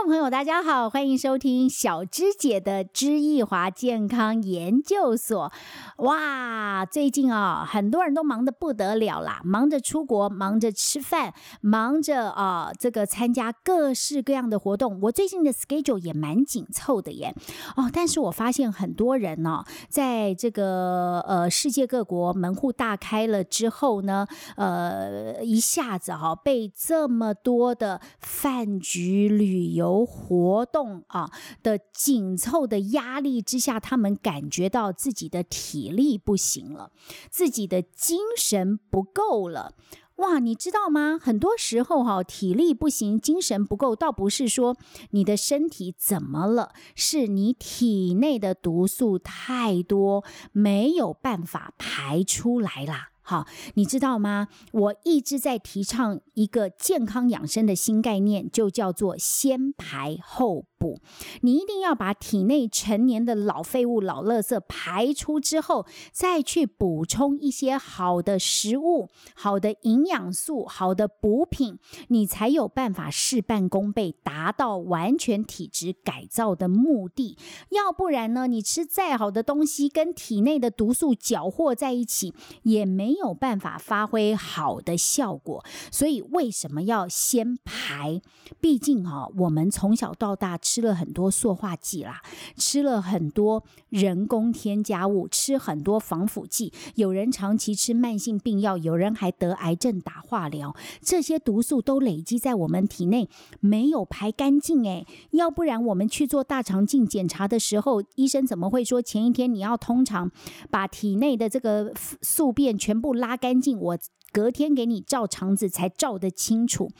众朋友，大家好，欢迎收听小芝姐的知易华健康研究所。哇，最近啊，很多人都忙得不得了啦，忙着出国，忙着吃饭，忙着啊，这个参加各式各样的活动。我最近的 schedule 也蛮紧凑的耶。哦，但是我发现很多人呢，在这个呃世界各国门户大开了之后呢，呃，一下子哈被这么多的饭局旅游。由活动啊的紧凑的压力之下，他们感觉到自己的体力不行了，自己的精神不够了。哇，你知道吗？很多时候哈，体力不行，精神不够，倒不是说你的身体怎么了，是你体内的毒素太多，没有办法排出来啦。好，你知道吗？我一直在提倡一个健康养生的新概念，就叫做先排后。补，你一定要把体内陈年的老废物、老垃圾排出之后，再去补充一些好的食物、好的营养素、好的补品，你才有办法事半功倍，达到完全体质改造的目的。要不然呢，你吃再好的东西，跟体内的毒素搅和在一起，也没有办法发挥好的效果。所以，为什么要先排？毕竟啊，我们从小到大。吃了很多塑化剂啦，吃了很多人工添加物，吃很多防腐剂。有人长期吃慢性病药，有人还得癌症打化疗。这些毒素都累积在我们体内，没有排干净诶，要不然我们去做大肠镜检查的时候，医生怎么会说前一天你要通常把体内的这个宿便全部不拉干净？我。隔天给你照肠子才照得清楚，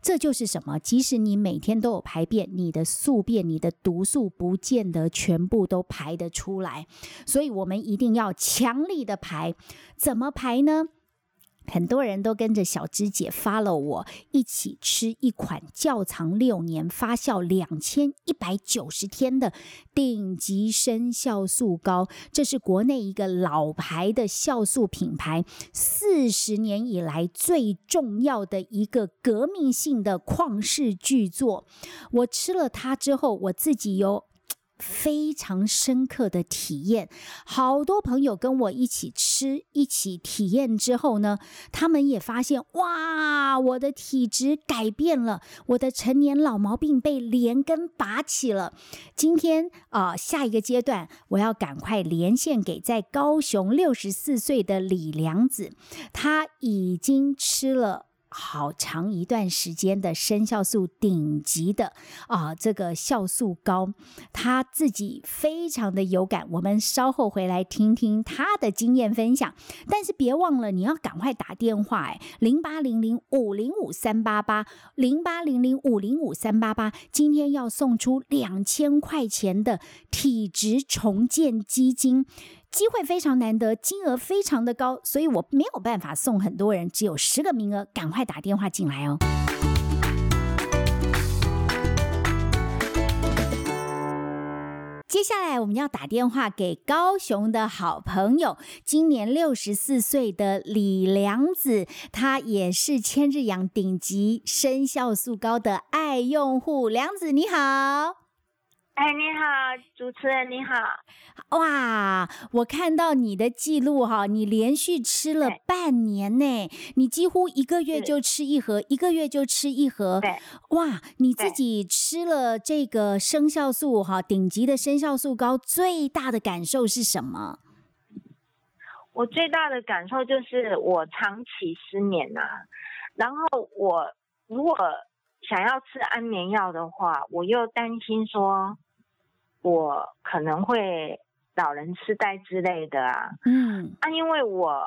这就是什么？即使你每天都有排便，你的宿便、你的毒素不见得全部都排得出来，所以我们一定要强力的排，怎么排呢？很多人都跟着小芝姐发了我一起吃一款窖藏六年、发酵两千一百九十天的顶级生酵素膏，这是国内一个老牌的酵素品牌，四十年以来最重要的一个革命性的旷世巨作。我吃了它之后，我自己有。非常深刻的体验，好多朋友跟我一起吃，一起体验之后呢，他们也发现，哇，我的体质改变了，我的成年老毛病被连根拔起了。今天啊，下一个阶段，我要赶快连线给在高雄六十四岁的李良子，他已经吃了。好长一段时间的生酵素顶级的啊，这个酵素膏，他自己非常的有感。我们稍后回来听听他的经验分享。但是别忘了，你要赶快打电话哎，零八零零五零五三八八，零八零零五零五三八八，今天要送出两千块钱的体质重建基金。机会非常难得，金额非常的高，所以我没有办法送很多人，只有十个名额，赶快打电话进来哦。接下来我们要打电话给高雄的好朋友，今年六十四岁的李良子，他也是千日养顶级生酵素膏的爱用户。良子你好。哎，你好，主持人你好！哇，我看到你的记录哈，你连续吃了半年呢，你几乎一个月就吃一盒，一个月就吃一盒。对，哇，你自己吃了这个生酵素哈，顶级的生酵素膏，最大的感受是什么？我最大的感受就是我长期失眠呐，然后我如果想要吃安眠药的话，我又担心说。我可能会老人痴呆之类的啊，嗯，啊，因为我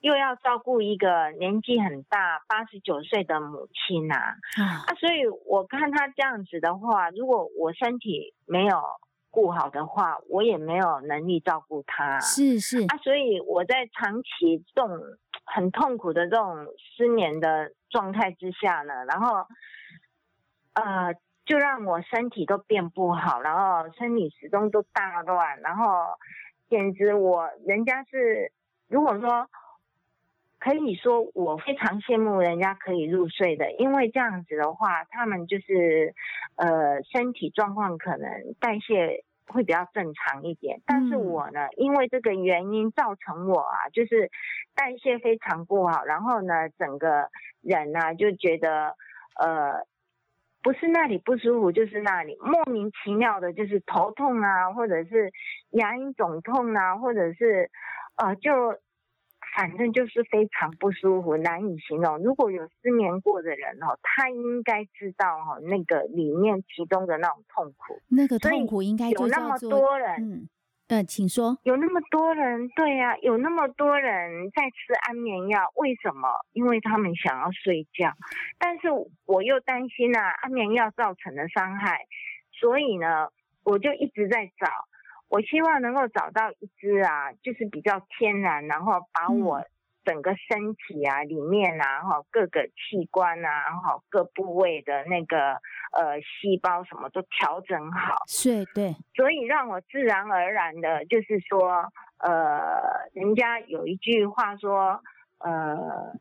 又要照顾一个年纪很大八十九岁的母亲呐，啊，所以我看他这样子的话，如果我身体没有顾好的话，我也没有能力照顾他，是是。啊，所以我在长期这种很痛苦的这种失眠的状态之下呢，然后，呃。就让我身体都变不好，然后生理时钟都大乱，然后简直我人家是如果说可以说我非常羡慕人家可以入睡的，因为这样子的话，他们就是呃身体状况可能代谢会比较正常一点。但是我呢，因为这个原因造成我啊，就是代谢非常不好，然后呢，整个人呢就觉得呃不是那里不舒服，就是那里莫名其妙的，就是头痛啊，或者是牙龈肿痛啊，或者是呃就。反正就是非常不舒服，难以形容。如果有失眠过的人哦，他应该知道哈，那个里面其中的那种痛苦。那个痛苦应该有那么多人，嗯，呃，请说。有那么多人，对呀，有那么多人在吃安眠药，为什么？因为他们想要睡觉，但是我又担心啊，安眠药造成的伤害，所以呢，我就一直在找。我希望能够找到一支啊，就是比较天然，然后把我整个身体啊里面啊哈各个器官啊哈各部位的那个呃细胞什么都调整好，是，对，所以让我自然而然的，就是说呃，人家有一句话说呃，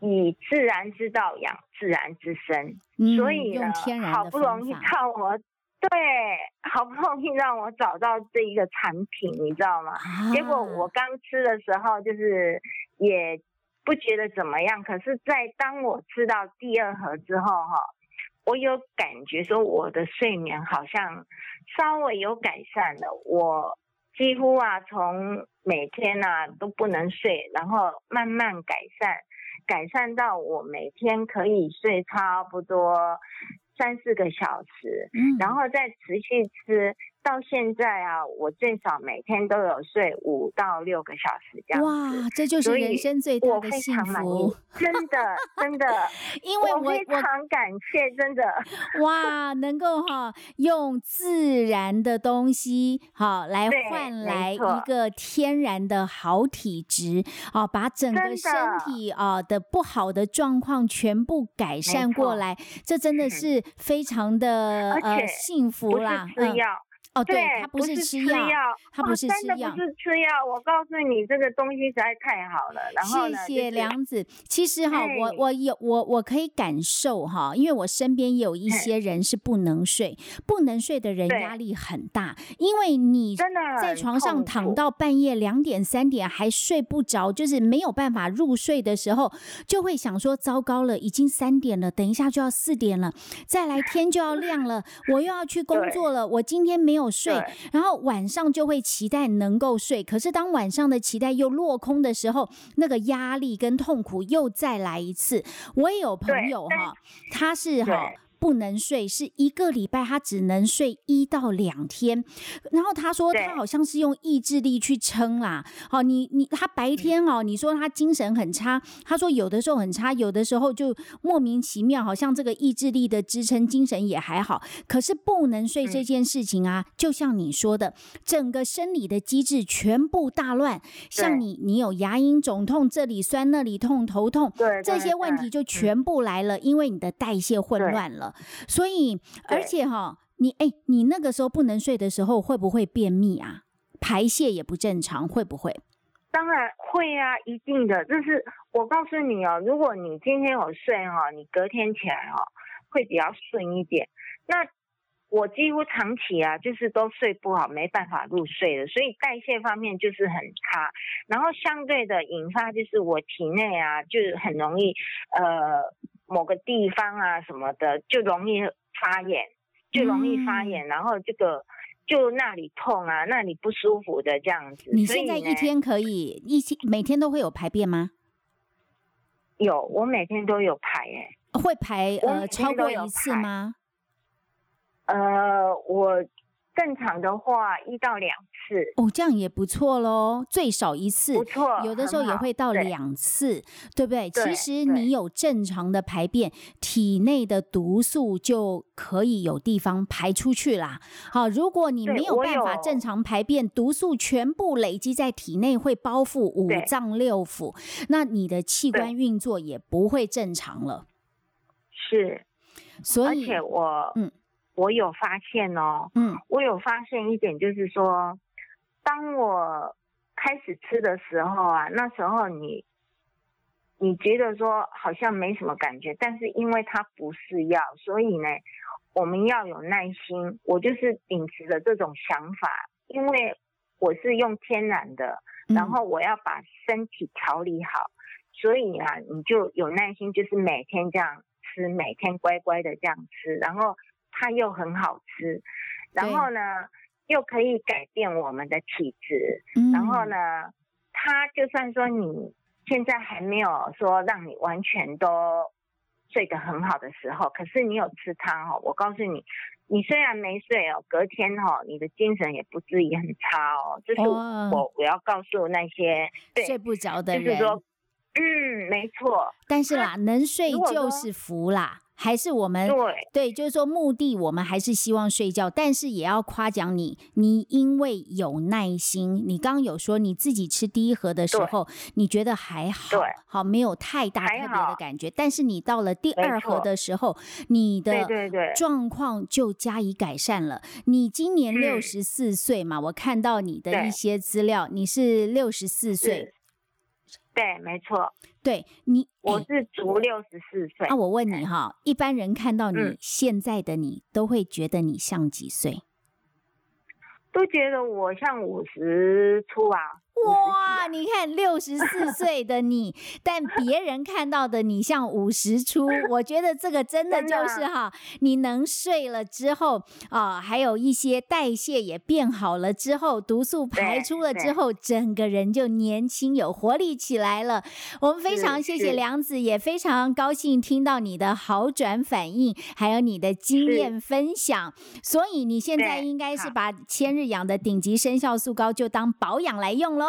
以自然之道养自然之身，所以呢，好不容易靠我。对，好不容易让我找到这一个产品，你知道吗？结果我刚吃的时候，就是也不觉得怎么样。可是，在当我吃到第二盒之后，哈，我有感觉说我的睡眠好像稍微有改善了。我几乎啊，从每天啊都不能睡，然后慢慢改善，改善到我每天可以睡差不多。三四个小时，嗯然后再持续吃。到现在啊，我最少每天都有睡五到六个小时这样哇，这就是人生最大的幸福，真的真的。因为我非常感谢，真的。哇，能够哈用自然的东西好来换来一个天然的好体质啊，把整个身体啊的不好的状况全部改善过来，这真的是非常的呃幸福啦。嗯。哦，对，他不是吃药，他不是吃药，不是吃药。我告诉你，这个东西实在太好了。然后谢谢梁子。其实哈，我我有我我可以感受哈，因为我身边也有一些人是不能睡，不能睡的人压力很大，因为你真的在床上躺到半夜两点三点还睡不着，就是没有办法入睡的时候，就会想说：糟糕了，已经三点了，等一下就要四点了，再来天就要亮了，我又要去工作了，我今天没有。睡，然后晚上就会期待能够睡，可是当晚上的期待又落空的时候，那个压力跟痛苦又再来一次。我也有朋友哈，他是哈。不能睡是一个礼拜，他只能睡一到两天。然后他说他好像是用意志力去撑啦。好，你你他白天哦，你说他精神很差，他说有的时候很差，有的时候就莫名其妙，好像这个意志力的支撑，精神也还好。可是不能睡这件事情啊，就像你说的，整个生理的机制全部大乱。像你，你有牙龈肿痛，这里酸那里痛，头痛，这些问题就全部来了，因为你的代谢混乱了。所以，而且哈，你哎，你那个时候不能睡的时候，会不会便秘啊？排泄也不正常，会不会？当然会啊，一定的。就是我告诉你哦，如果你今天有睡哈，你隔天起来哈会比较顺一点。那我几乎长期啊，就是都睡不好，没办法入睡的，所以代谢方面就是很差。然后相对的引发就是我体内啊，就是很容易呃。某个地方啊什么的就容易发炎，就容易发炎，然后这个就那里痛啊，那里不舒服的这样子。你现在一天可以一天每天都会有排便吗？有，我每天都有排诶。会排呃超过一次吗？呃，我。正常的话，一到两次哦，这样也不错喽，最少一次，不错，有的时候也会到两次，对不对？其实你有正常的排便，体内的毒素就可以有地方排出去啦。好，如果你没有办法正常排便，毒素全部累积在体内，会包覆五脏六腑，那你的器官运作也不会正常了。是，所以，而且我嗯。我有发现哦，嗯，我有发现一点，就是说，当我开始吃的时候啊，那时候你你觉得说好像没什么感觉，但是因为它不是药，所以呢，我们要有耐心。我就是秉持着这种想法，因为我是用天然的，然后我要把身体调理好，所以啊，你就有耐心，就是每天这样吃，每天乖乖的这样吃，然后它又很好吃，然后呢，又可以改变我们的体质，然后呢，它就算说你。现在还没有说让你完全都睡得很好的时候，可是你有吃它哦，我告诉你，你虽然没睡哦，隔天哦，你的精神也不至于很差哦。这是我我要告诉那些睡不着的人，就是说，嗯，没错。但是啦，能睡就是福啦。还是我们对对，就是说目的，我们还是希望睡觉，但是也要夸奖你，你因为有耐心。你刚刚有说你自己吃第一盒的时候，你觉得还好，好没有太大特别的感觉。但是你到了第二盒的时候，你的状况就加以改善了。你今年六十四岁嘛，我看到你的一些资料，你是六十四岁。对，没错。对你，我是足六十四岁。那我问你哈，一般人看到你现在的你，都会觉得你像几岁？都觉得我像五十出啊。哇，你看六十四岁的你，但别人看到的你像五十出，我觉得这个真的就是哈，你能睡了之后啊，还有一些代谢也变好了之后，毒素排出了之后，整个人就年轻有活力起来了。我们非常谢谢梁子，也非常高兴听到你的好转反应，还有你的经验分享。所以你现在应该是把千日养的顶级生酵素膏就当保养来用喽。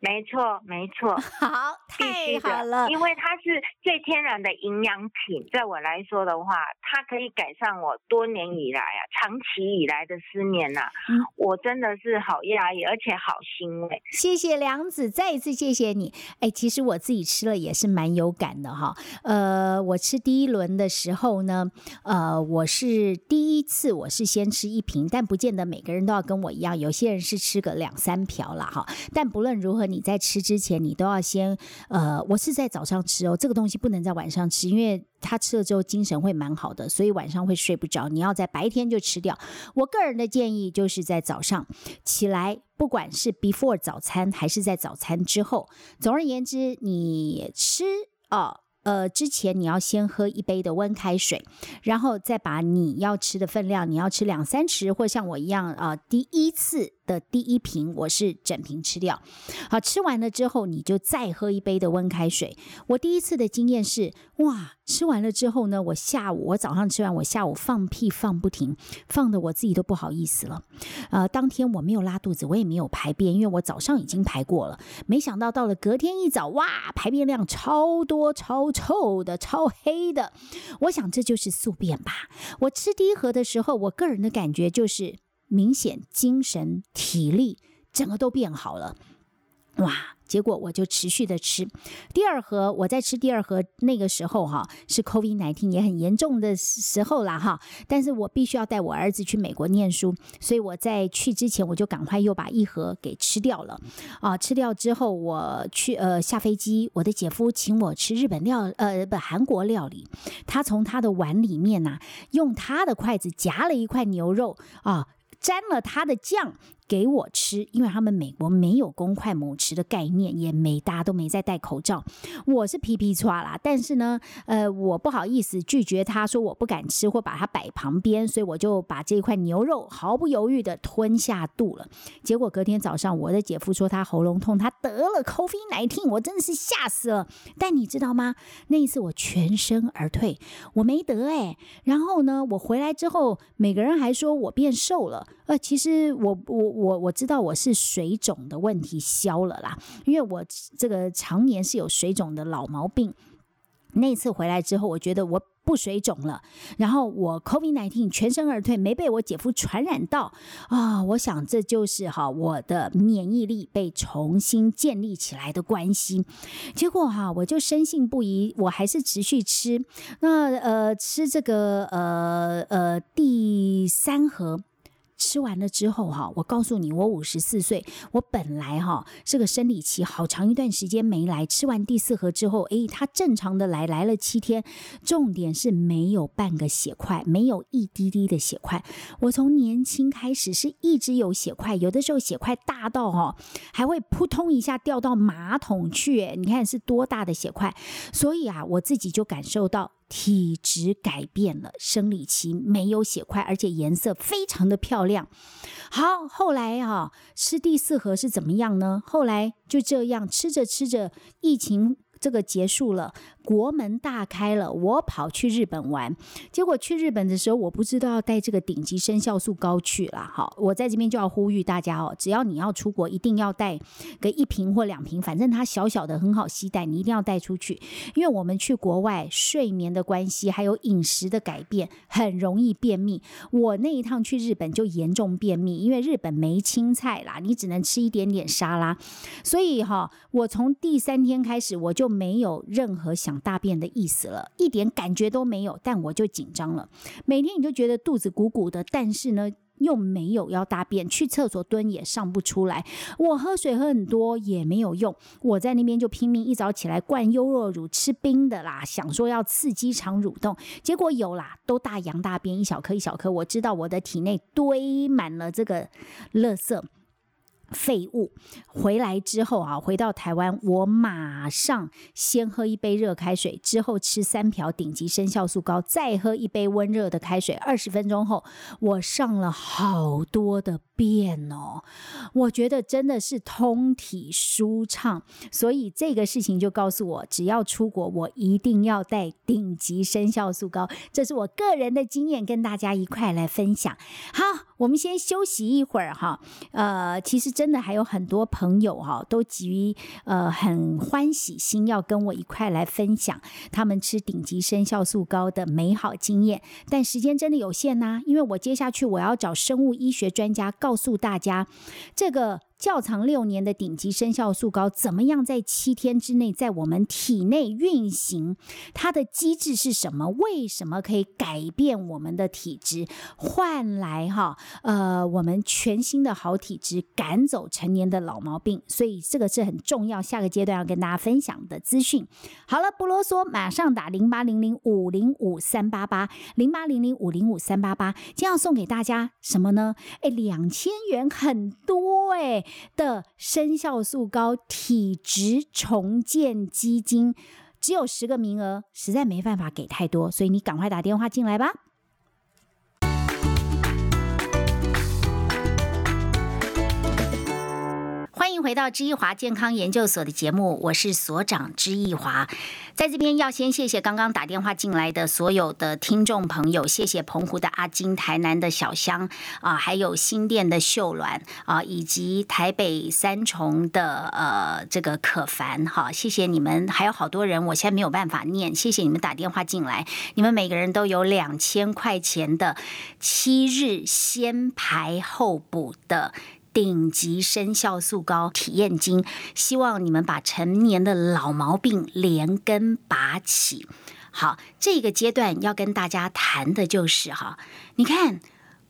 没错，没错，好，太好了，因为它是最天然的营养品，在我来说的话，它可以改善我多年以来啊，长期以来的失眠呐，我真的是好压抑，而且好欣慰。谢谢梁子，再一次谢谢你。哎，其实我自己吃了也是蛮有感的哈。呃，我吃第一轮的时候呢，呃，我是第一次我是先吃一瓶，但不见得每个人都要跟我一样，有些人是吃个两三瓢了哈。但不论如何。你在吃之前，你都要先呃，我是在早上吃哦，这个东西不能在晚上吃，因为他吃了之后精神会蛮好的，所以晚上会睡不着。你要在白天就吃掉。我个人的建议就是在早上起来，不管是 before 早餐还是在早餐之后，总而言之，你吃哦。呃，之前你要先喝一杯的温开水，然后再把你要吃的分量，你要吃两三匙，或像我一样啊，第一次的第一瓶我是整瓶吃掉。好，吃完了之后，你就再喝一杯的温开水。我第一次的经验是，哇，吃完了之后呢，我下午我早上吃完，我下午放屁放不停，放的我自己都不好意思了。呃，当天我没有拉肚子，我也没有排便，因为我早上已经排过了。没想到到了隔天一早，哇，排便量超多超。臭的、超黑的，我想这就是宿便吧。我吃第一盒的时候，我个人的感觉就是明显精神、体力整个都变好了，哇！结果我就持续的吃第二盒，我在吃第二盒那个时候哈，是 COVID nineteen 也很严重的时候啦哈。但是我必须要带我儿子去美国念书，所以我在去之前我就赶快又把一盒给吃掉了啊。吃掉之后，我去呃下飞机，我的姐夫请我吃日本料呃不韩国料理，他从他的碗里面呐，用他的筷子夹了一块牛肉啊，沾了他的酱。给我吃，因为他们美国没有公筷母匙的概念，也没大家都没在戴口罩。我是皮皮抓啦，但是呢，呃，我不好意思拒绝他，说我不敢吃或把它摆旁边，所以我就把这一块牛肉毫不犹豫的吞下肚了。结果隔天早上，我的姐夫说他喉咙痛，他得了 COVID nineteen，我真的是吓死了。但你知道吗？那一次我全身而退，我没得哎。然后呢，我回来之后，每个人还说我变瘦了。呃，其实我。我我我知道我是水肿的问题消了啦，因为我这个常年是有水肿的老毛病。那次回来之后，我觉得我不水肿了，然后我 COVID nineteen 全身而退，没被我姐夫传染到啊！我想这就是哈我的免疫力被重新建立起来的关系。结果哈我就深信不疑，我还是持续吃。那呃吃这个呃呃第三盒。吃完了之后哈，我告诉你，我五十四岁，我本来哈这个生理期好长一段时间没来，吃完第四盒之后，诶，它正常的来，来了七天，重点是没有半个血块，没有一滴滴的血块。我从年轻开始是一直有血块，有的时候血块大到哈还会扑通一下掉到马桶去，你看是多大的血块，所以啊，我自己就感受到。体质改变了，生理期没有血块，而且颜色非常的漂亮。好，后来啊，吃第四盒是怎么样呢？后来就这样吃着吃着，疫情这个结束了。国门大开了，我跑去日本玩，结果去日本的时候，我不知道要带这个顶级生酵素膏去了。好，我在这边就要呼吁大家哦，只要你要出国，一定要带个一瓶或两瓶，反正它小小的很好携带，你一定要带出去，因为我们去国外睡眠的关系，还有饮食的改变，很容易便秘。我那一趟去日本就严重便秘，因为日本没青菜啦，你只能吃一点点沙拉，所以哈，我从第三天开始我就没有任何想。大便的意思了，一点感觉都没有，但我就紧张了。每天你就觉得肚子鼓鼓的，但是呢又没有要大便，去厕所蹲也上不出来。我喝水喝很多也没有用，我在那边就拼命一早起来灌优酪乳，吃冰的啦，想说要刺激肠蠕动，结果有啦，都大羊大便，一小颗一小颗。我知道我的体内堆满了这个垃圾。废物回来之后啊，回到台湾，我马上先喝一杯热开水，之后吃三瓢顶级生酵素膏，再喝一杯温热的开水。二十分钟后，我上了好多的便哦，我觉得真的是通体舒畅。所以这个事情就告诉我，只要出国，我一定要带顶级生酵素膏。这是我个人的经验，跟大家一块来分享。好。我们先休息一会儿哈，呃，其实真的还有很多朋友哈，都急于呃很欢喜心要跟我一块来分享他们吃顶级生酵素膏的美好经验，但时间真的有限呐，因为我接下去我要找生物医学专家告诉大家这个。较长六年的顶级生酵素膏怎么样在七天之内在我们体内运行？它的机制是什么？为什么可以改变我们的体质，换来哈呃我们全新的好体质，赶走成年的老毛病？所以这个是很重要，下个阶段要跟大家分享的资讯。好了，不啰嗦，马上打零八零零五零五三八八零八零零五零五三八八，今天要送给大家什么呢？哎，两千元很多哎。的生酵素高体质重建基金只有十个名额，实在没办法给太多，所以你赶快打电话进来吧。回到知易华健康研究所的节目，我是所长知易华，在这边要先谢谢刚刚打电话进来的所有的听众朋友，谢谢澎湖的阿金、台南的小香啊，还有新店的秀鸾啊，以及台北三重的呃这个可凡哈，谢谢你们，还有好多人，我现在没有办法念，谢谢你们打电话进来，你们每个人都有两千块钱的七日先排后补的。顶级生酵素膏体验金，希望你们把成年的老毛病连根拔起。好，这个阶段要跟大家谈的就是哈，你看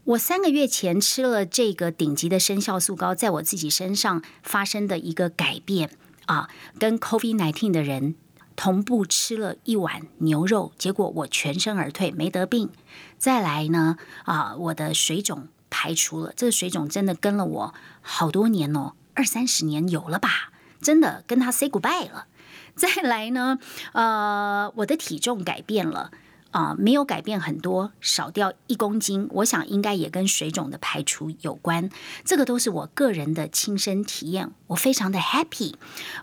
我三个月前吃了这个顶级的生酵素膏，在我自己身上发生的一个改变啊，跟 COVID nineteen 的人同步吃了一碗牛肉，结果我全身而退，没得病。再来呢啊，我的水肿。排除了这个水肿，真的跟了我好多年哦，二三十年有了吧？真的跟他 say goodbye 了。再来呢，呃，我的体重改变了。啊，没有改变很多，少掉一公斤，我想应该也跟水肿的排除有关。这个都是我个人的亲身体验，我非常的 happy。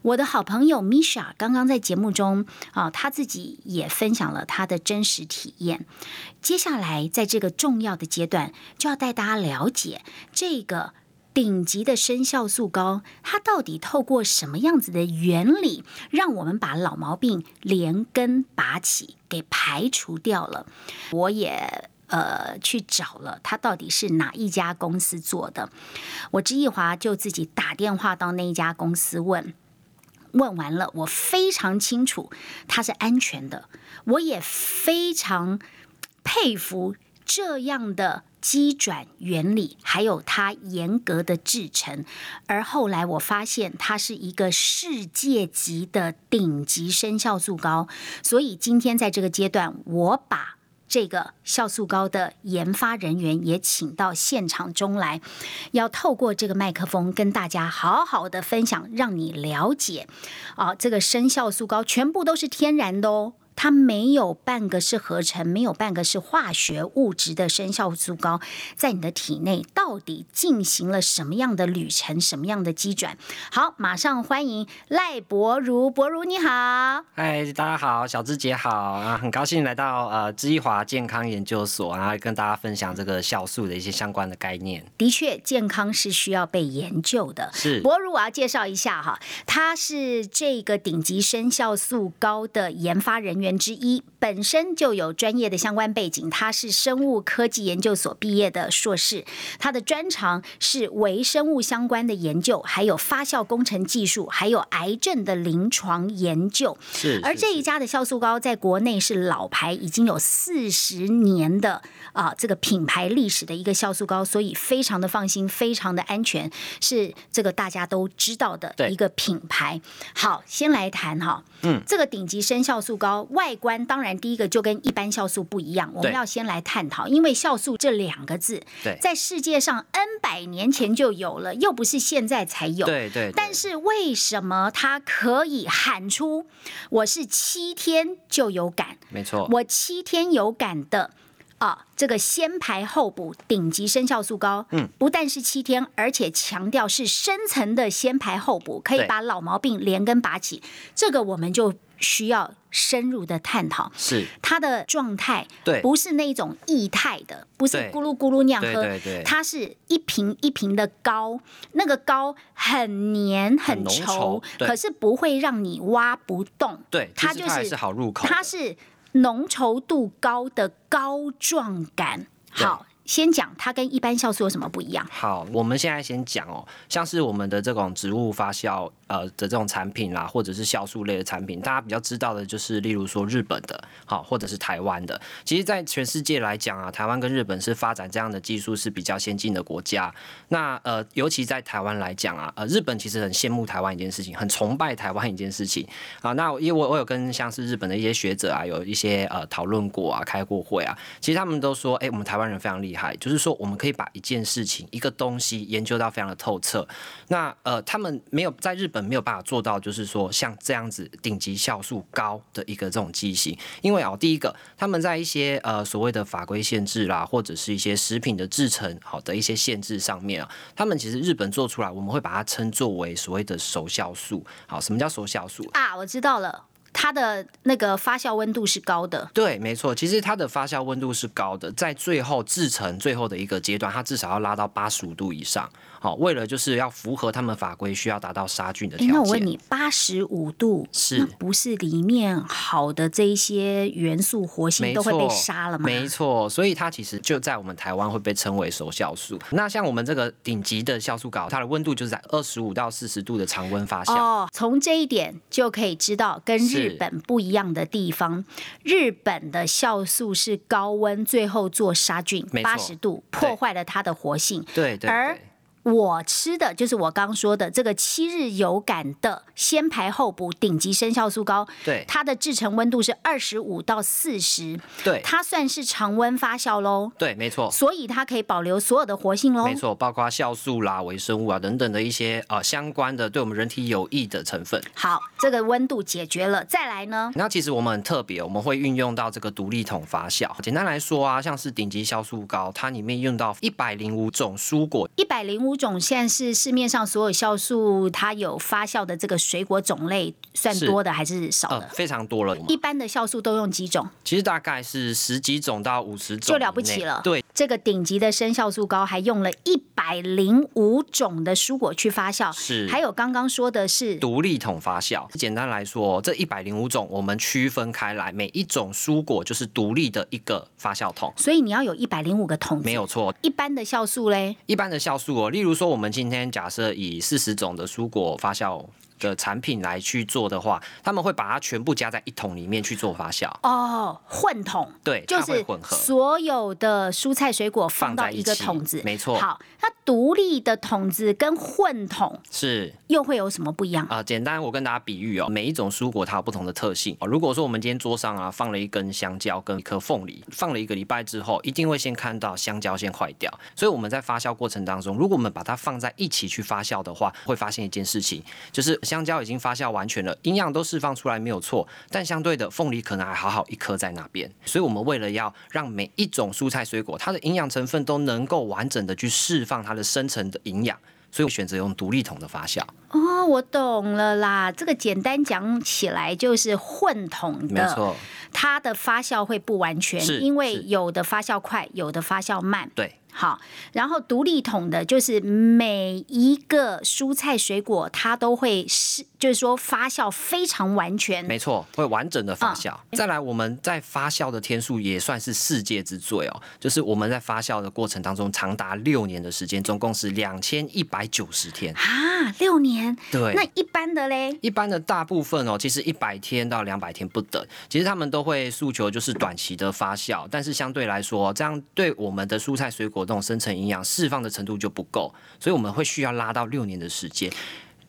我的好朋友 Misha 刚刚在节目中啊，他自己也分享了他的真实体验。接下来在这个重要的阶段，就要带大家了解这个。顶级的生酵素膏，它到底透过什么样子的原理，让我们把老毛病连根拔起，给排除掉了？我也呃去找了，它到底是哪一家公司做的？我之一华就自己打电话到那一家公司问，问完了，我非常清楚它是安全的，我也非常佩服。这样的机转原理，还有它严格的制成。而后来我发现，它是一个世界级的顶级生酵素膏。所以今天在这个阶段，我把这个酵素膏的研发人员也请到现场中来，要透过这个麦克风跟大家好好的分享，让你了解啊，这个生酵素膏全部都是天然的哦。它没有半个是合成，没有半个是化学物质的生效素膏，在你的体内到底进行了什么样的旅程，什么样的机转？好，马上欢迎赖博如，博如你好，嗨，大家好，小芝姐好啊，很高兴来到呃知易华健康研究所，然后跟大家分享这个酵素的一些相关的概念。的确，健康是需要被研究的。是博如，我要介绍一下哈，他是这个顶级生效素膏的研发人员。之一本身就有专业的相关背景，他是生物科技研究所毕业的硕士，他的专长是微生物相关的研究，还有发酵工程技术，还有癌症的临床研究。是，而这一家的酵素膏在国内是老牌，已经有四十年的啊这个品牌历史的一个酵素膏，所以非常的放心，非常的安全，是这个大家都知道的一个品牌。好，先来谈哈，嗯，这个顶级生酵素膏外观当然第一个就跟一般酵素不一样，我们要先来探讨，因为酵素这两个字，在世界上 N 百年前就有了，又不是现在才有。对对。但是为什么它可以喊出我是七天就有感？没错，我七天有感的啊，这个先排后补顶级生效素膏，嗯，不但是七天，而且强调是深层的先排后补，可以把老毛病连根拔起。这个我们就。需要深入的探讨，是。它的状态，对，不是那种液态的，不是咕噜咕噜那样喝，对对，它是一瓶一瓶的膏，那个膏很黏很稠，可是不会让你挖不动，对，它就是好入口，它是浓稠度高的膏状感，好。先讲它跟一般酵素有什么不一样？好，我们现在先讲哦，像是我们的这种植物发酵呃的这种产品啦，或者是酵素类的产品，大家比较知道的就是，例如说日本的，好，或者是台湾的。其实，在全世界来讲啊，台湾跟日本是发展这样的技术是比较先进的国家。那呃，尤其在台湾来讲啊，呃，日本其实很羡慕台湾一件事情，很崇拜台湾一件事情啊。那因为我我有跟像是日本的一些学者啊，有一些呃讨论过啊，开过会啊，其实他们都说，哎，我们台湾人非常厉害。就是说，我们可以把一件事情、一个东西研究到非常的透彻。那呃，他们没有在日本没有办法做到，就是说像这样子顶级酵素高的一个这种机型。因为啊，第一个，他们在一些呃所谓的法规限制啦，或者是一些食品的制成好的一些限制上面啊，他们其实日本做出来，我们会把它称作为所谓的熟酵素。好，什么叫熟酵素啊？我知道了。它的那个发酵温度是高的，对，没错。其实它的发酵温度是高的，在最后制成最后的一个阶段，它至少要拉到八十五度以上。好，为了就是要符合他们法规，需要达到杀菌的条件。那我问你，八十五度是不是里面好的这一些元素活性都会被杀了吗？没错，所以它其实就在我们台湾会被称为熟酵素。那像我们这个顶级的酵素膏，它的温度就是在二十五到四十度的常温发酵。哦，从这一点就可以知道跟日本不一样的地方。日本的酵素是高温，最后做杀菌，八十度破坏了它的活性。对对。而我吃的就是我刚说的这个七日有感的先排后补顶级生酵素膏，对，它的制成温度是二十五到四十，对，它算是常温发酵喽，对，没错，所以它可以保留所有的活性喽，没错，包括酵素啦、微生物啊等等的一些呃相关的对我们人体有益的成分。好，这个温度解决了，再来呢？那其实我们很特别，我们会运用到这个独立桶发酵。简单来说啊，像是顶级酵素膏，它里面用到一百零五种蔬果，一百零五。种现在是市面上所有酵素它有发酵的这个水果种类算多的还是少的？非常多了。一般的酵素都用几种？其实大概是十几种到五十种，就了不起了。对，这个顶级的生酵素膏还用了一百零五种的蔬果去发酵。是，还有刚刚说的是独立桶发酵。简单来说，这一百零五种我们区分开来，每一种蔬果就是独立的一个发酵桶。所以你要有一百零五个桶，没有错。一般的酵素嘞？一般的酵素哦，例如说我们今天假设以四十种的蔬果发酵的产品来去做的话，他们会把它全部加在一桶里面去做发酵。哦，混桶，对，就是混合。所有的蔬菜水果放到一个桶子，没错好，它独立的桶子跟混桶是又会有什么不一样？啊、简单我跟大家比喻哦，每一种蔬果它有不同的特性哦。如果说我们今天桌上啊放了一根香蕉跟一颗凤梨，放了一个礼拜之后，一定会先看到香蕉先坏掉。所以我们在发酵过程当中，如果我们把它放在一起去发酵的话，会发现一件事情，就是香蕉已经发酵完全了，营养都释放出来没有错，但相对的凤梨可能还好好一颗在那边。所以我们为了要让每一种蔬菜水果它的营养成分都能够完整的去释放它的深层的营养。所以我选择用独立桶的发酵，哦，我懂了啦。这个简单讲起来就是混桶的，没错，它的发酵会不完全，是因为有的发酵快，有的发酵慢。对，好，然后独立桶的就是每一个蔬菜水果它都会是，就是说发酵非常完全。没错，会完整的发酵。嗯再来，我们在发酵的天数也算是世界之最哦，就是我们在发酵的过程当中长达六年的时间，总共是两千一百九十天。啊，六年。对，那一般的嘞？一般的大部分哦，其实一百天到两百天不等。其实他们都会诉求就是短期的发酵，但是相对来说，这样对我们的蔬菜水果这种深层营养释放的程度就不够，所以我们会需要拉到六年的时间。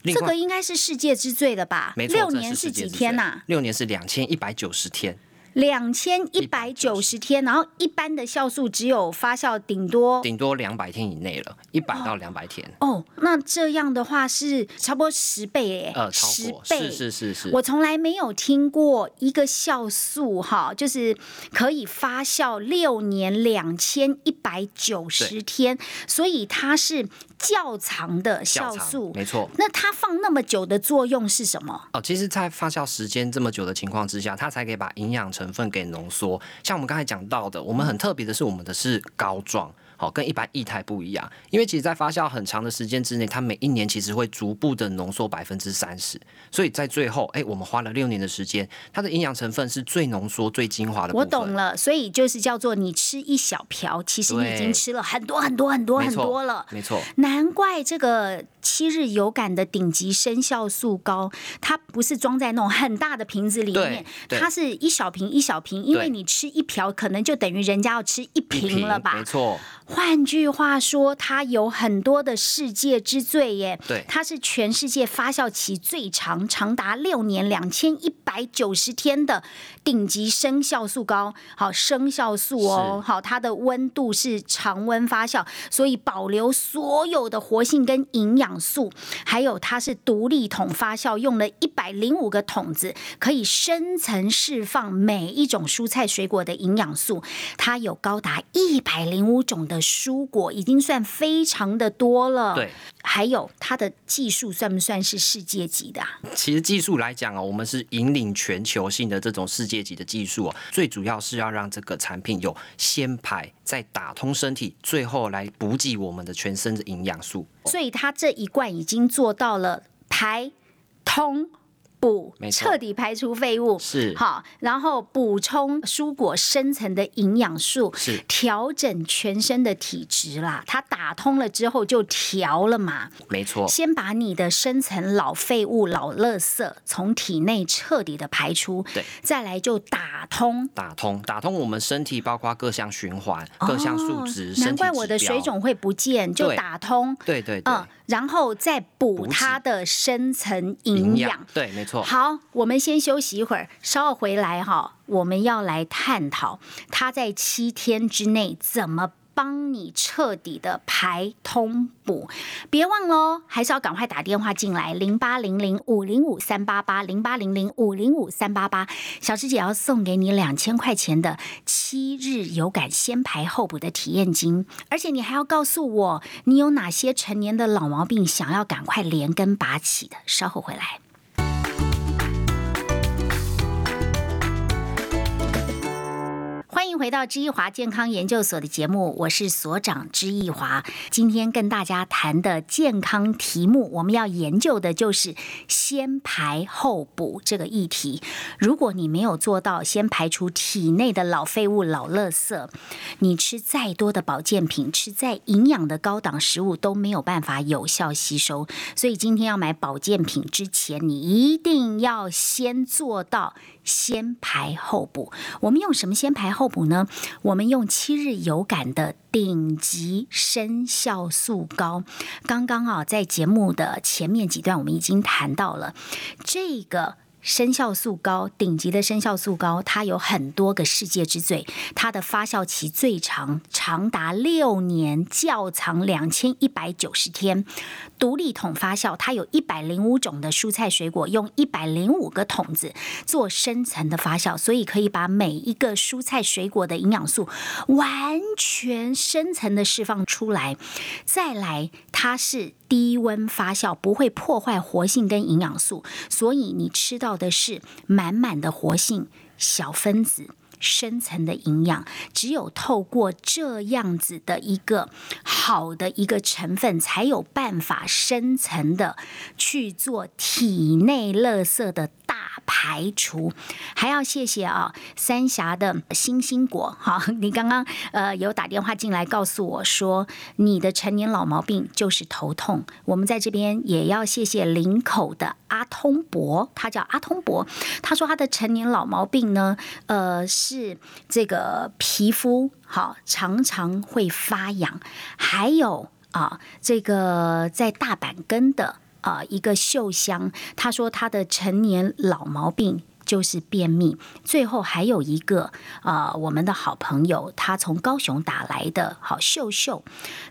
这个应该是世界之最了吧？没错，六年是几天呐、最六年是两千一百九十天。两千一百九十天，然后一般的酵素只有发酵顶多顶多两百天以内了，一百到两百天，哦，那这样的话是差不多十倍哎，呃，超十过，倍是是是是，我从来没有听过一个酵素哈，就是可以发酵六年两千一百九十天，所以它是较长的酵素。没错。那它放那么久的作用是什么？哦，其实，在发酵时间这么久的情况之下，它才可以把营养成分给浓缩。像我们刚才讲到的，我们很特别的是，我们的是膏状。好，跟一般液态不一样，因为其实，在发酵很长的时间之内，它每一年其实会逐步的浓缩百分之三十，所以在最后，哎、我们花了六年的时间，它的营养成分是最浓缩、最精华的部我。懂了，所以就是叫做你吃一小瓢，其实你已经吃了很多很多很多很多了。没错，难怪这个七日有感的顶级生酵素膏，它不是装在那种很大的瓶子里面，它是一小瓶一小瓶，因为你吃一瓢，可能就等于人家要吃一一瓶了吧没？错，换句话说，它有很多的世界之最耶。对它是全世界发酵期最长，长达六年两千一百九十天的顶级生酵素膏。好，生酵素哦，好，它的温度是常温发酵，所以保留所有的活性跟营养素。还有它是独立桶发酵，用了一百零五个桶子，可以深层释放每一种蔬菜水果的营养素。它有高达一百零五种的蔬果，已经算非常的多了。对。还有它的技术算不算是世界级的、啊？其实技术来讲哦，我们是引领全球性的这种世界级的技术哦，最主要是要让这个产品有先排，再打通身体，最后来补给我们的全身的营养素。所以它这一罐已经做到了排通。补彻底排除废物是好，然后补充蔬果深层的营养素，是调整全身的体质啦。它打通了之后就调了嘛，没错，先把你的深层老废物、老垃圾从体内彻底的排出，对，再来就打通。打通打通我们身体，包括各项循环、各项数值、难怪我的水。肿会不见，就打通。对对对，嗯，然后再补它的深层营养。对，没错。好，我们先休息一会儿，稍后回来哈，我们要来探讨他在七天之内怎么帮你彻底的排通补。别忘喽，还是要赶快打电话进来，零八零零五零五三八八，零八零零五零五三八八。小师姐要送给你两千块钱的七日有感先排后补的体验金，而且你还要告诉我你有哪些成年的老毛病想要赶快连根拔起的。稍后回来。回到知易华健康研究所的节目，我是所长知易华。今天跟大家谈的健康题目，我们要研究的就是先排后补这个议题。如果你没有做到先排除体内的老废物、老垃圾，你吃再多的保健品，吃再营养的高档食物都没有办法有效吸收。所以今天要买保健品之前，你一定要先做到先排后补。我们用什么先排后补呢？我们用七日有感的顶级生酵素膏。刚刚啊，在节目的前面几段，我们已经谈到了这个。生酵素膏，顶级的生酵素膏，它有很多个世界之最，它的发酵期最长，长达六年，窖藏两千一百九十天，独立桶发酵，它有一百零五种的蔬菜水果，用一百零五个桶子做深层的发酵，所以可以把每一个蔬菜水果的营养素完全深层的释放出来。再来，它是。低温发酵不会破坏活性跟营养素，所以你吃到的是满满的活性小分子、深层的营养。只有透过这样子的一个好的一个成分，才有办法深层的去做体内垃圾的。大排除，还要谢谢啊，三峡的星星果，好，你刚刚呃有打电话进来告诉我说，你的成年老毛病就是头痛。我们在这边也要谢谢林口的阿通伯，他叫阿通伯，他说他的成年老毛病呢，呃是这个皮肤好常常会发痒，还有啊这个在大阪根的。啊，一个秀香，他说他的成年老毛病就是便秘。最后还有一个啊，我们的好朋友，他从高雄打来的好秀秀，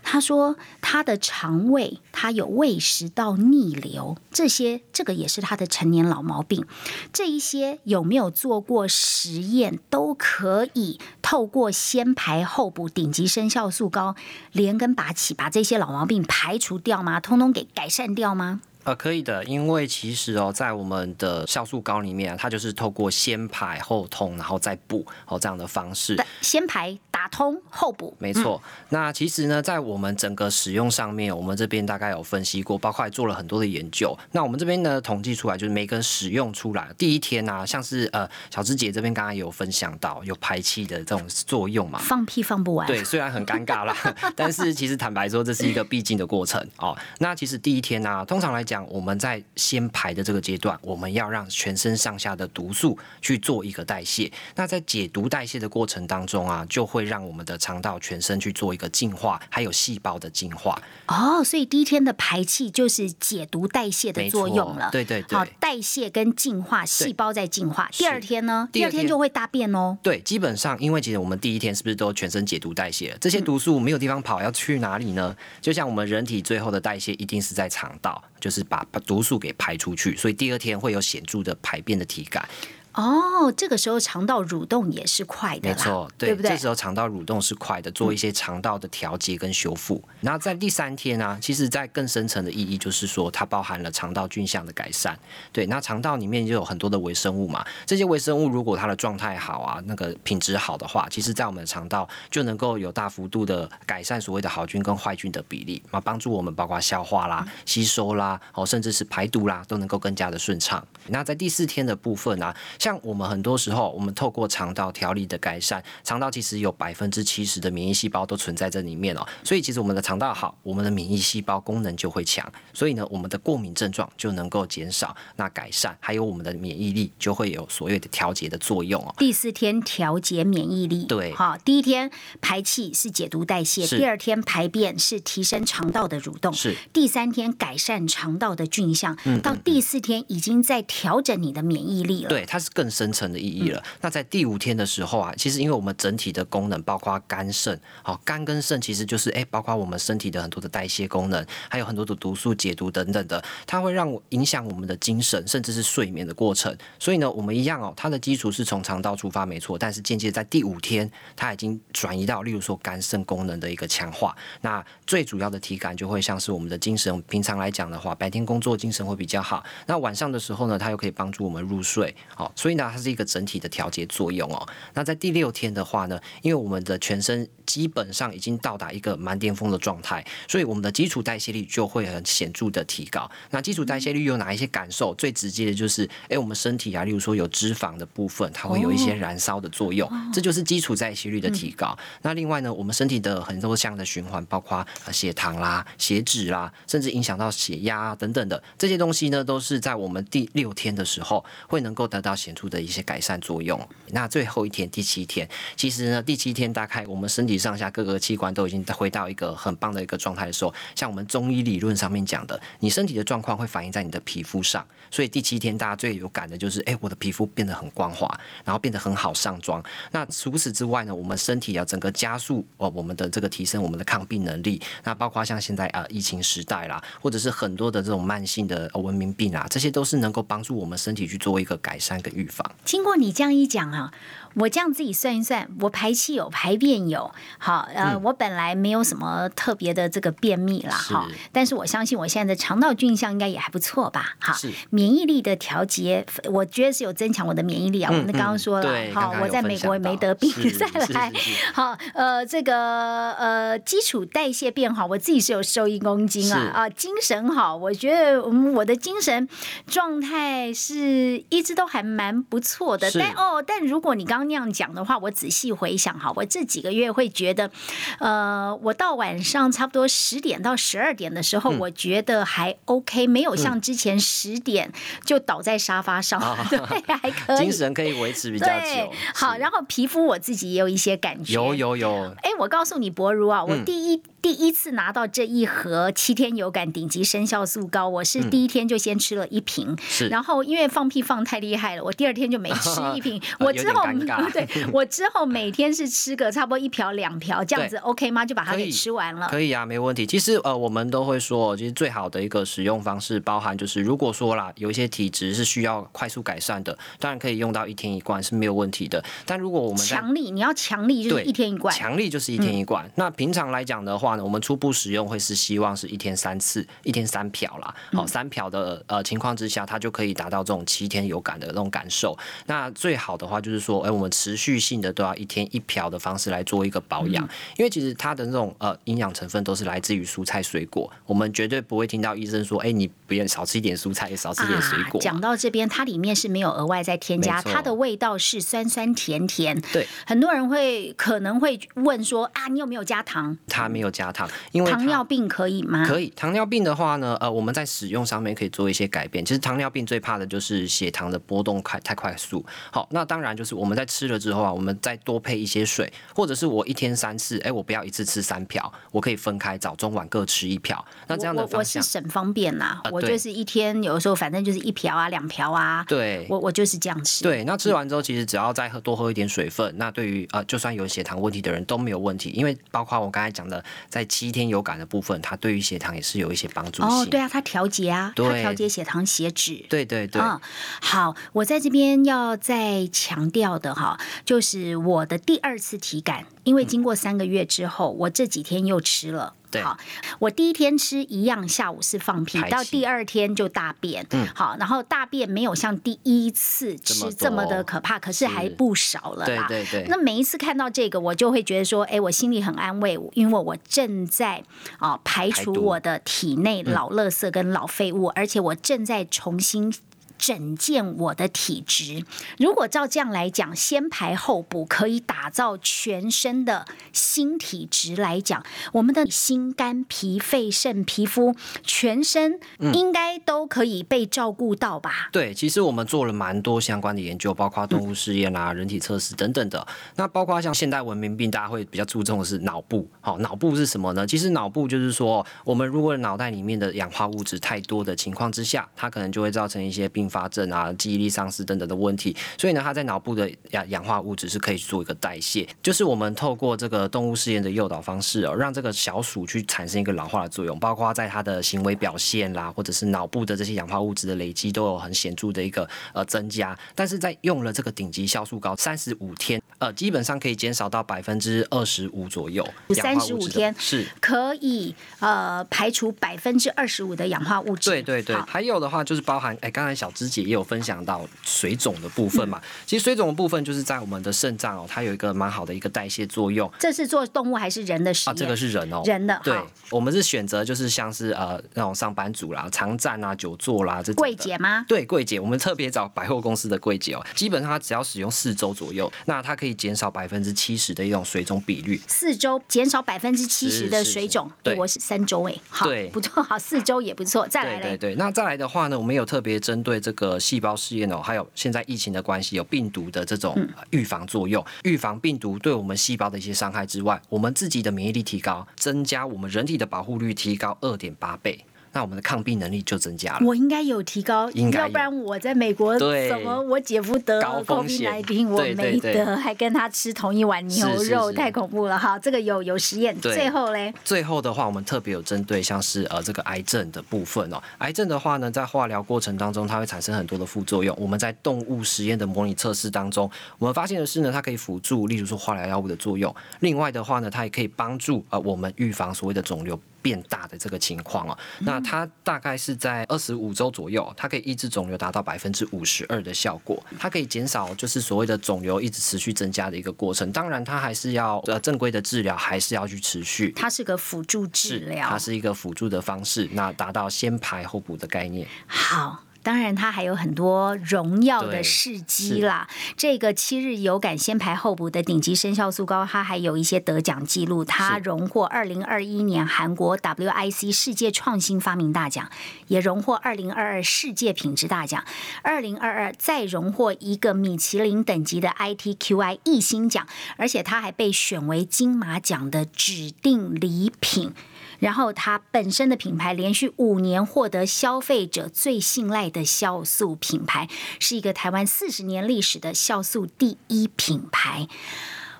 他说他的肠胃他有胃食道逆流，这些这个也是他的成年老毛病。这一些有没有做过实验，都可以透过先排后补顶级生酵素膏连根拔起，把这些老毛病排除掉吗？通通给改善掉吗？呃，可以的，因为其实哦，在我们的酵素膏里面，啊它就是透过先排后通，然后再补哦这样的方式。先排打通后补，没错。那其实呢，在我们整个使用上面，我们这边大概有分析过，包括做了很多的研究。那我们这边呢，统计出来就是每个人使用出来第一天呢，像是呃小芝姐这边刚刚有分享到有排气的这种作用嘛，放屁放不完。对，虽然很尴尬啦，但是其实坦白说，这是一个必经的过程哦。那其实第一天呢，通常来讲。我们在先排的这个阶段，我们要让全身上下的毒素去做一个代谢。那在解毒代谢的过程当中啊，就会让我们的肠道全身去做一个净化，还有细胞的净化。哦，所以第一天的排气就是解毒代谢的作用了。对对对，好，代谢跟净化，细胞在净化。第二天呢？第二天就会大便哦。对，基本上因为其实我们第一天是不是都全身解毒代谢了？这些毒素没有地方跑，要去哪里呢？就像我们人体最后的代谢一定是在肠道。就是把把毒素给排出去，所以第二天会有显著的排便的体感。哦，这个时候肠道蠕动也是快的，没错，对不对？这时候肠道蠕动是快的，做一些肠道的调节跟修复。然后在第三天呢，其实在更深层的意义就是说，它包含了肠道菌相的改善。对，那肠道里面就有很多的微生物嘛，这些微生物如果它的状态好啊，那个品质好的话，其实在我们的肠道就能够有大幅度的改善所谓的好菌跟坏菌的比例，啊，帮助我们包括消化啦、吸收啦，哦，甚至是排毒啦，都能够更加的顺畅。那在第四天的部分呢？像我们很多时候，我们透过肠道调理的改善，肠道其实有百分之七十的免疫细胞都存在这里面哦。所以其实我们的肠道好，我们的免疫细胞功能就会强，所以呢，我们的过敏症状就能够减少，那改善，还有我们的免疫力就会有所谓的调节的作用哦。第四天调节免疫力，对，好，第一天排气是解毒代谢，第二天排便是提升肠道的蠕动，是第三天改善肠道的菌相，到第四天已经在调整你的免疫力了。对，它是更深。层的意义了。那在第五天的时候啊，其实因为我们整体的功能，包括肝肾，好肝跟肾其实就是哎，包括我们身体的很多的代谢功能，还有很多的毒素解毒等等的，它会让影响我们的精神，甚至是睡眠的过程。所以呢，我们一样哦，它的基础是从肠道出发，没错。但是间接在第五天，它已经转移到，例如说肝肾功能的一个强化。那最主要的体感就会像是我们的精神，平常来讲的话，白天工作精神会比较好。那晚上的时候呢，它又可以帮助我们入睡，好所以呢，它是一个整体的调节作用哦。那在第六天的话呢，因为我们的全身基本上已经到达一个蛮巅峰的状态，所以我们的基础代谢率就会很显著的提高。那基础代谢率有哪一些感受？最直接的就是，哎，我们身体啊，例如说有脂肪的部分，它会有一些燃烧的作用，这就是基础代谢率的提高。那另外呢，我们身体的很多项的循环，包括血糖啦、血脂啦，甚至影响到血压等等的这些东西呢，都是在我们第六天的时候会能够得到显著的一些改善作用。那最后一天，第七天，其实呢，第七天大概我们身体上下各个器官都已经回到一个很棒的一个状态的时候，像我们中医理论上面讲的，你身体的状况会反映在你的皮肤上，所以第七天大家最有感的就是，哎，我的皮肤变得很光滑，然后变得很好上妆。那除此之外呢，我们身体要整个加速哦，我们的这个提升我们的抗病能力。那包括像现在啊疫情时代啦，或者是很多的这种慢性的文明病啊，这些都是能够帮助我们身体去做一个改善跟预防。经过你这样一讲啊。我这样自己算一算，我排气有，排便有，好，呃，我本来没有什么特别的这个便秘啦，哈，但是我相信我现在的肠道菌相应该也还不错吧，哈，免疫力的调节，我觉得是有增强我的免疫力啊。我们刚刚说了，好，我在美国也没得病，再来，好，呃，这个呃基础代谢变好，我自己是有瘦一公斤啊，啊，精神好，我觉得我的精神状态是一直都还蛮不错的，但哦，但如果你刚刚。那样讲的话，我仔细回想哈，我这几个月会觉得，呃，我到晚上差不多十点到十二点的时候，我觉得还 OK，没有像之前十点就倒在沙发上，对，还可以，精神可以维持比较久。好，然后皮肤我自己也有一些感觉，有有有。哎，我告诉你，博如啊，我第一。第一次拿到这一盒七天有感顶级生酵素膏，我是第一天就先吃了一瓶，然后因为放屁放太厉害了，我第二天就没吃 一瓶。我之后 对，我之后每天是吃个差不多一瓢两瓢这样子，OK 吗？就把它给吃完了。可以啊，没问题。其实呃，我们都会说，其实最好的一个使用方式，包含就是如果说啦，有一些体质是需要快速改善的，当然可以用到一天一罐是没有问题的。但如果我们强力，你要强力就是一天一罐，强力就是一天一罐。那平常来讲的话呢。我们初步使用会是希望是一天三次，一天三瓢啦。好，三瓢的呃情况之下，它就可以达到这种七天有感的那种感受。那最好的话就是说，哎，我们持续性的都要一天一瓢的方式来做一个保养，因为其实它的那种呃营养成分都是来自于蔬菜水果，我们绝对不会听到医生说，哎，你不要少吃一点蔬菜，少吃点水果。讲到这边，它里面是没有额外再添加，它的味道是酸酸甜甜。对，很多人会可能会问说，啊，你有没有加糖？它没有加糖，因为糖尿病可以吗？可以。糖尿病的话呢，呃，我们在使用上面可以做一些改变。其实糖尿病最怕的就是血糖的波动快太快速。好，那当然就是我们在吃了之后啊，我们再多配一些水，或者是我一天三次，哎，我不要一次吃三瓢，我可以分开早中晚各吃一瓢。那这样的我是省方便呐，我就是一天有的时候反正就是一瓢啊两瓢啊。对，我我就是这样吃。对，那吃完之后其实只要再喝多喝一点水分，那对于呃就算有血糖问题的人都没有问题，因为包括我刚才讲的在七天有感的部分，它对于血糖也是有一些帮助哦，对啊，它调节啊，它调节血糖、血脂。对对对。嗯，好，我在这边要再强调的哈，就是我的第二次体感，因为经过三个月之后，我这几天又吃了。好，我第一天吃一样，下午是放屁，到第二天就大便。嗯，好，然后大便没有像第一次吃这么的可怕，可是还不少了啦。对对对。那每一次看到这个，我就会觉得说，哎，我心里很安慰，因为我正在啊排除我的体内老垃圾跟老废物，而且我正在重新。整健我的体质，如果照这样来讲，先排后补，可以打造全身的新体质来讲，我们的心肝脾肺肾皮肤全身应该都可以被照顾到吧？对，其实我们做了蛮多相关的研究，包括动物试验啊、人体测试等等的。那包括像现代文明病，大家会比较注重的是脑部。好，脑部是什么呢？其实脑部就是说，我们如果脑袋里面的氧化物质太多的情况之下，它可能就会造成一些并发症啊、记忆力丧失等等的问题，所以呢，它在脑部的氧氧化物质是可以做一个代谢，就是我们透过这个动物试验的诱导方式哦，让这个小鼠去产生一个老化的作用，包括在它的行为表现啦，或者是脑部的这些氧化物质的累积都有很显著的一个呃增加。但是在用了这个顶级酵素膏三十五天，呃，基本上可以减少到百分之二十五左右。三十五天是可以呃排除百分之二十五的氧化物质。对对对，还有的话就是包含哎，刚才小芝姐也有分享到水肿的部分嘛。其实水肿的部分就是在我们的肾脏哦，它有一个蛮好的一个代谢作用。这是做动物还是人的实啊，这个是人哦，人的对，我们是选择就是像是呃那种上班族啦、常站啊、久坐啦这种柜姐吗？对柜姐，我们特别找百货公司的柜姐哦，基本上它只要使用四周左右，那它可以减少百分之七十的一种水肿比率。四周减少百分之七十的水肿，对我是三周哎，好，对不错，好，四周也不错，再来对对，那再来的话呢，我们有特别针对这个细胞试验哦，还有现在疫情的关系，有病毒的这种预防作用，预防病毒对我们细胞的一些伤害之外，我们自己的免疫力提高，增加我们人体的保护率提高二点八倍，那我们的抗病能力就增加了。我应该有提高，应该要不然我在美国对怎么我姐夫得高风 COVID 险19，我对对没对得，还跟他吃同一碗牛肉，太恐怖了哈！这个有有实验，最后嘞，最后的话，我们特别有针对像是呃这个癌症的部分哦。癌症的话呢，在化疗过程当中，它会产生很多的副作用。我们在动物实验的模拟测试当中，我们发现的是呢，它可以辅助，例如说化疗药物的作用。另外的话呢，它也可以帮助呃我们预防所谓的肿瘤。变大的这个情况哦，那它大概是在二十五周左右，它可以抑制肿瘤达到百分之五十二的效果，它可以减少就是所谓的肿瘤一直持续增加的一个过程。当然，它还是要呃正规的治疗，还是要去持续。它是个辅助治，疗它，是一个辅助的方式，那达到先排后补的概念。好。当然，它还有很多荣耀的事迹啦。这个七日有感先排后补的顶级生效素膏，它还有一些得奖记录。它荣获二零二一年韩国 WIC 世界创新发明大奖，也荣获二零二二世界品质大奖，二零二二再荣获一个米其林等级的 ITQI 一星奖，而且它还被选为金马奖的指定礼品。然后它本身的品牌连续五年获得消费者最信赖的酵素品牌，是一个台湾四十年历史的酵素第一品牌。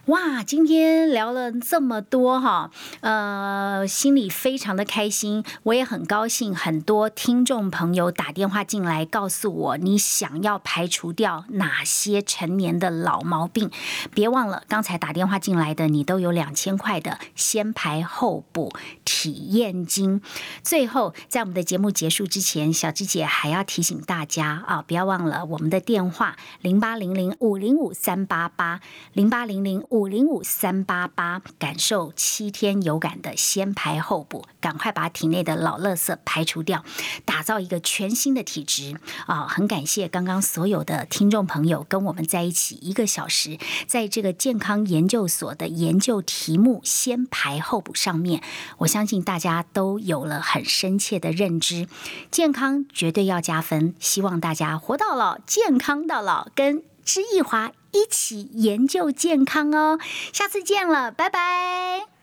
哇，今天聊了这么多哈，呃，心里非常的开心，我也很高兴，很多听众朋友打电话进来告诉我，你想要排除掉哪些成年的老毛病，别忘了刚才打电话进来的你都有两千块的先排后补体验金。最后，在我们的节目结束之前，小芝姐还要提醒大家啊，不要忘了我们的电话零八零零五零五三八八零八零零五五零五三八八，感受七天有感的先排后补，赶快把体内的老垃圾排除掉，打造一个全新的体质啊！很感谢刚刚所有的听众朋友跟我们在一起一个小时，在这个健康研究所的研究题目先排后补上面，我相信大家都有了很深切的认知，健康绝对要加分，希望大家活到老，健康到老，跟知易华一起研究健康哦。下次见了，拜拜。